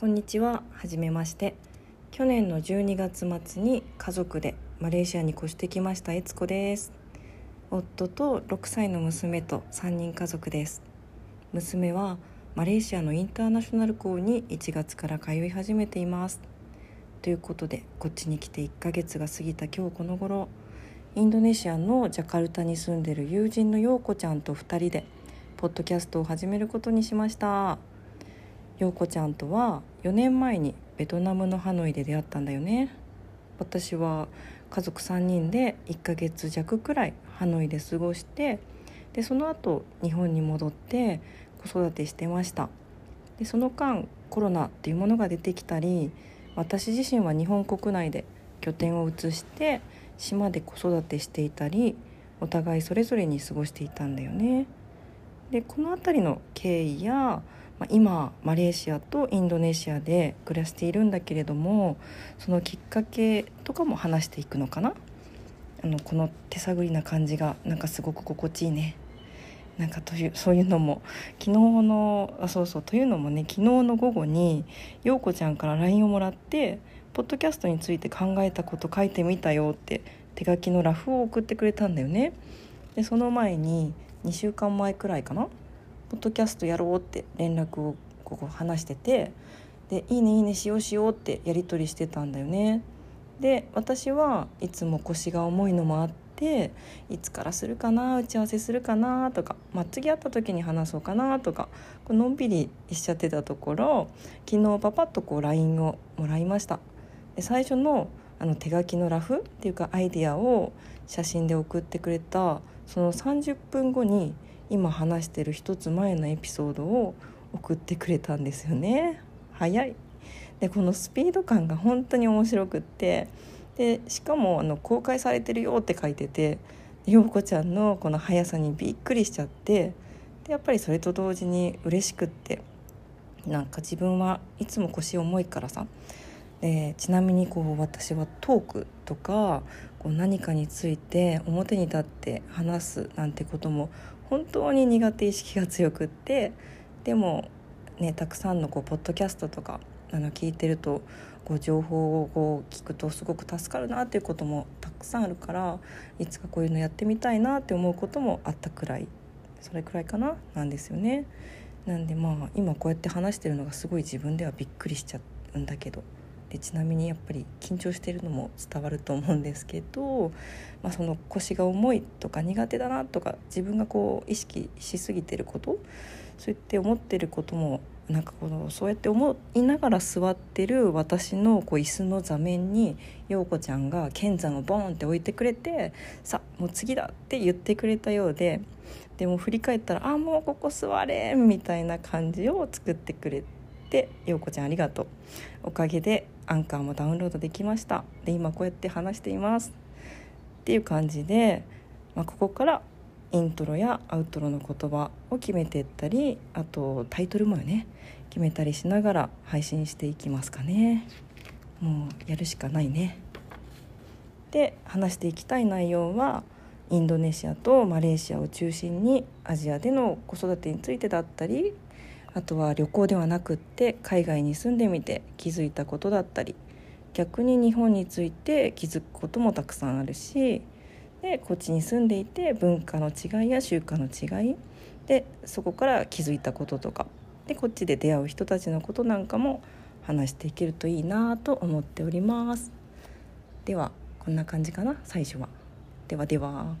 こんにちは。はじめまして。去年の12月末に家族でマレーシアに越してきました。悦子です。夫と6歳の娘と3人家族です。娘はマレーシアのインターナショナル校に1月から通い始めています。ということでこっちに来て1ヶ月が過ぎた今日この頃インドネシアのジャカルタに住んでる友人の陽子ちゃんと2人でポッドキャストを始めることにしました。陽子ちゃんとは4年前にベトナムのハノイで出会ったんだよね私は家族3人で1ヶ月弱くらいハノイで過ごしてでその後日本に戻って子育てしてましたでその間コロナっていうものが出てきたり私自身は日本国内で拠点を移して島で子育てしていたりお互いそれぞれに過ごしていたんだよね。でこの辺りの経緯やまあ、今マレーシアとインドネシアで暮らしているんだけれどもそのきっかけとかも話していくのかな？あのこの手探りな感じがなんかすごく心地いいね。なんかというそういうのも昨日のあそうそうというのもね昨日の午後に陽子ちゃんから LINE をもらって「ポッドキャストについて考えたこと書いてみたよ」って手書きのラフを送ってくれたんだよね。でその前に2週間前くらいかな？ポッドキャストやろうって連絡をここ話しててで「いいねいいねしようしよう」ってやり取りしてたんだよね。で私はいつも腰が重いのもあっていつからするかな打ち合わせするかなとか、まあ、次会った時に話そうかなとかこうのんびりしちゃってたところ昨日パパッとこう LINE をもらいましたで最初のあの手書きのラフっていうかアイディアを写真で送ってくれたその30分後に「今話してる一つ前のエピソードを送ってくれたんですよね。早い。でこのスピード感が本当に面白くって。でしかもあの公開されてるよって書いてて陽子ちゃんのこの速さにびっくりしちゃってでやっぱりそれと同時に嬉しくって。なんか自分はいつも腰重いからさでちなみにこう私はトークとかこう何かについて表に立って話すなんてことも本当に苦手意識が強くってでもねたくさんのこうポッドキャストとかあの聞いてるとこう情報をこう聞くとすごく助かるなっていうこともたくさんあるからいつかこういうのやってみたいなって思うこともあったくらいそれくらいかななんですよね。なんでまあ今こうやって話してるのがすごい自分ではびっくりしちゃうんだけどでちなみにやっぱり緊張してるのも伝わると思うんですけど、まあ、その腰が重いとか苦手だなとか自分がこう意識しすぎてることそうやって思ってることもなんかこのそうやって思いながら座ってる私のこう椅子の座面に陽子ちゃんが剣山をボンって置いてくれて「さあもう次だ」って言ってくれたようででも振り返ったら「あもうここ座れ」みたいな感じを作ってくれて「陽子ちゃんありがとう」おかげでアンカーもダウンロードできました。で今こうやって話しています。っていう感じで、まあ、ここからイントロやアウトロの言葉を決めていったりあとタイトルもね決めたりしながら配信していきますかね。もうやるしかないね。で話していきたい内容はインドネシアとマレーシアを中心にアジアでの子育てについてだったりあとは旅行ではなくって海外に住んでみて気づいたことだったり逆に日本について気づくこともたくさんあるしでこっちに住んでいて文化の違いや習慣の違いでそこから気づいたこととかでこっちで出会う人たちのことなんかも話していけるといいなと思っておりますではこんな感じかな最初はではでは。